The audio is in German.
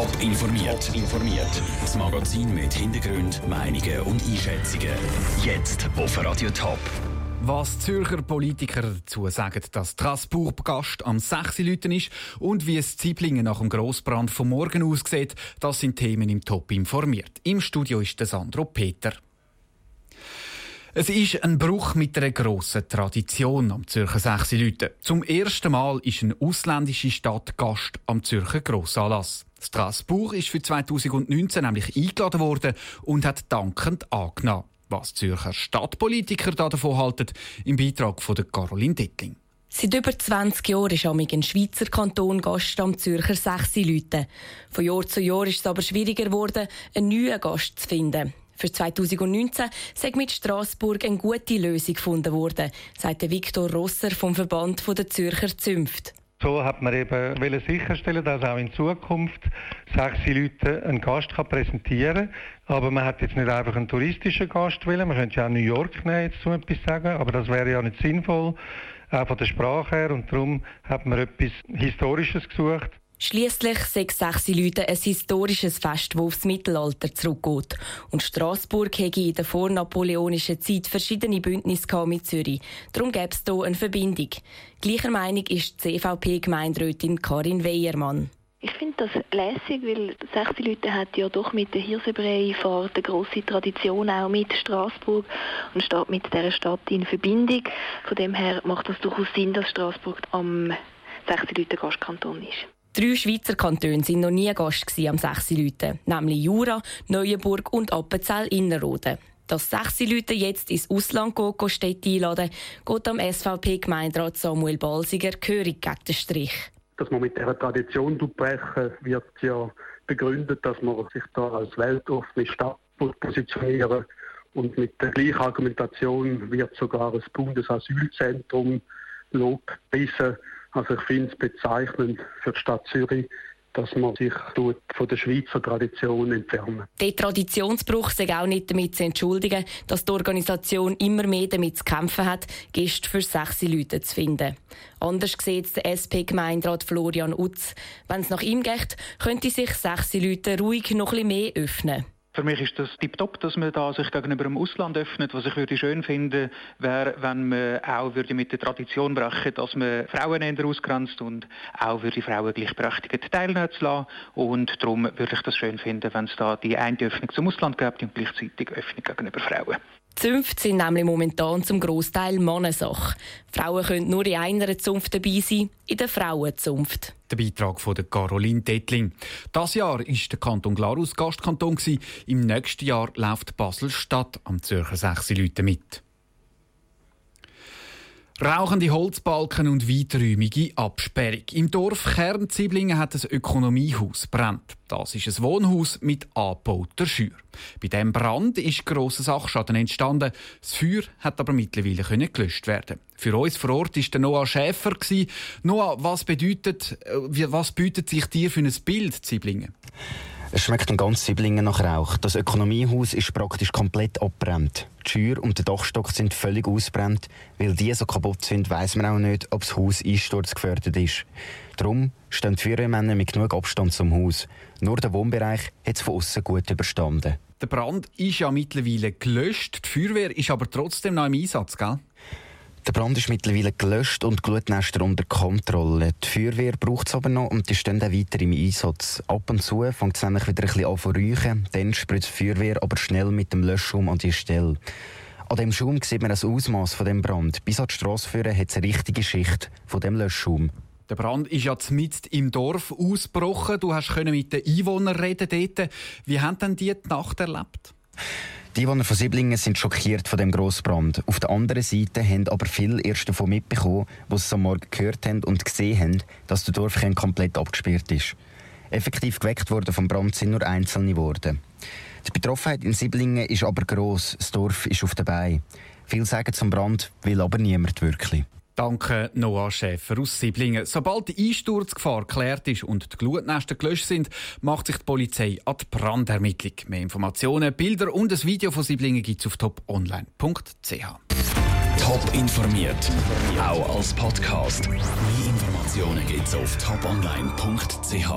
Top informiert. informiert. Das Magazin mit Hintergrund, Meinungen und Einschätzungen. Jetzt auf Radio Top. Was Zürcher Politiker dazu sagen, dass Strasbourg-Gast am 6. Lüten ist und wie es Zieblingen nach dem Grossbrand vom Morgen aussieht, das sind Themen im Top informiert. Im Studio ist der Sandro Peter. Es ist ein Bruch mit einer grossen Tradition am Zürcher Sechsilüten. Zum ersten Mal ist eine ausländische Stadt Gast am Zürcher Grossanlass. Strasbourg ist für 2019 nämlich eingeladen worden und hat dankend angenommen. Was Zürcher Stadtpolitiker davon halten, im Beitrag von Caroline Dittling. Seit über 20 Jahren ist Amig ein Schweizer Kanton Gast am Zürcher Sechsi-Leuten. Von Jahr zu Jahr ist es aber schwieriger geworden, einen neuen Gast zu finden. Für 2019 sei mit Straßburg eine gute Lösung gefunden worden, sagt Viktor Rosser vom Verband der Zürcher Zünft. So hat man eben sicherstellen, dass auch in Zukunft sechs Leute einen Gast kann präsentieren kann. Aber man hat jetzt nicht einfach einen touristischen Gast wollen. Man könnte ja auch New York nehmen, jetzt so etwas sagen. Aber das wäre ja nicht sinnvoll, auch von der Sprache her. Und darum hat man etwas Historisches gesucht. Schließlich sechs sechs Leute ein historisches Fest, das aufs Mittelalter zurückgeht. Und Straßburg hätte in der vornapoleonischen Zeit verschiedene Bündnisse mit Zürich. Darum gäbe es hier eine Verbindung. Gleicher Meinung ist die CVP-Gemeinderätin Karin Weiermann. Ich finde das lässig, weil sechs Leute hat ja doch mit der Hirsebrei-Fahrt eine grosse Tradition auch mit Straßburg und steht mit dieser Stadt in Verbindung. Von dem her macht es durchaus Sinn, dass Straßburg am sechs Leute Gastkanton ist. Drei Schweizer Kantone waren noch nie Gast am Sechsi Leute, nämlich Jura, Neuenburg und Appenzell-Innerrhoden. Dass sechs jetzt ins Ausland gehen, Städte einladen, geht am SVP-Gemeinderat Samuel Balsiger gehörig gegen den Strich. Dass man mit dieser Tradition brechen wird ja begründet, dass man sich da als weltoffene Stadt positionieren und mit der gleichen Argumentation wird sogar das Bundesasylzentrum lobpreisen also ich finde es bezeichnend für die Stadt Zürich, dass man sich von der Schweizer Tradition entfernen. Der Traditionsbruch sei auch nicht damit zu entschuldigen, dass die Organisation immer mehr damit zu kämpfen hat, Gäste für sechs Leute zu finden. Anders sieht der SP-Gemeinderat Florian Utz. Wenn es nach ihm geht, könnte sich sechs Leute ruhig noch ein bisschen mehr öffnen. Für mich ist das tiptop, dass man da sich gegenüber dem Ausland öffnet. Was ich würde schön finden, wäre, wenn man auch würde mit der Tradition brechen, dass man Frauen eher ausgrenzt und auch würde Frauen gleichberechtigt teilnehmen zu lassen. Und darum würde ich das schön finden, wenn es da die eine Öffnung zum Ausland gibt und gleichzeitig Öffnung gegenüber Frauen. Zünfte sind nämlich momentan zum Großteil Mannensache. Frauen können nur in einer Zunft dabei sein, in der Frauenzunft. Der Beitrag von Caroline Dettling. Das Jahr war der Kanton Glarus Gastkanton. Im nächsten Jahr läuft Basel-Stadt am Zürcher Sechsi Leute mit. Rauchende Holzbalken und weiträumige Absperrung. Im Dorf Kernziblingen hat ein Ökonomiehaus brennt. Das ist ein Wohnhaus mit angebauter Schür. Bei diesem Brand ist grosser Sachschaden entstanden. Das Feuer hat aber mittlerweile gelöscht werden. Für uns vor Ort war der Noah Schäfer. Noah, was bedeutet, äh, was bietet sich dir für ein Bild, Ziblingen? Es schmeckt ein ganz Siblingen nach Rauch. Das Ökonomiehaus ist praktisch komplett abbrennt. Die Schür und der Dachstock sind völlig ausbrennt. Weil die so kaputt sind, weiß man auch nicht, ob das Haus einsturzgefährdet ist. Darum stehen die Feuerwehrmänner mit genug Abstand zum Haus. Nur der Wohnbereich hat es von außen gut überstanden. Der Brand ist ja mittlerweile gelöscht. Die Feuerwehr ist aber trotzdem noch im Einsatz, gell? Der Brand ist mittlerweile gelöscht und die Glutnester unter Kontrolle. Die Feuerwehr braucht es aber noch und die stehen dann weiter im Einsatz. Ab und zu fängt es nämlich wieder ein bisschen an zu räuchen. Dann spritzt die Feuerwehr aber schnell mit dem Löschschaum an die Stelle. An dem Schaum sieht man das Ausmaß von dem Brand. Bis an die Strasse führen hat es eine richtige Schicht von dem Löschschaum. Der Brand ist ja mitten im Dorf ausgebrochen. Du hast mit den Einwohnern reden dort. Wie haben denn die die Nacht erlebt? Die Einwohner von Siblingen sind schockiert von dem Grossbrand. Auf der anderen Seite haben aber viele erst davon mitbekommen, die es am Morgen gehört haben und gesehen haben, dass der Dorfkern komplett abgesperrt ist. Effektiv geweckt worden vom Brand sind nur Einzelne geworden. Die Betroffenheit in Siblingen ist aber gross. Das Dorf ist auf dabei. Viel sagen zum Brand, will aber niemand wirklich. Danke Noah Schäfer aus Siblingen. Sobald die Einsturzgefahr geklärt ist und die Glutnester gelöscht sind, macht sich die Polizei an die Brandermittlung. Mehr Informationen, Bilder und ein Video von Siblingen gibt es auf toponline.ch. Top informiert, auch als Podcast. Mehr Informationen gibt es auf toponline.ch.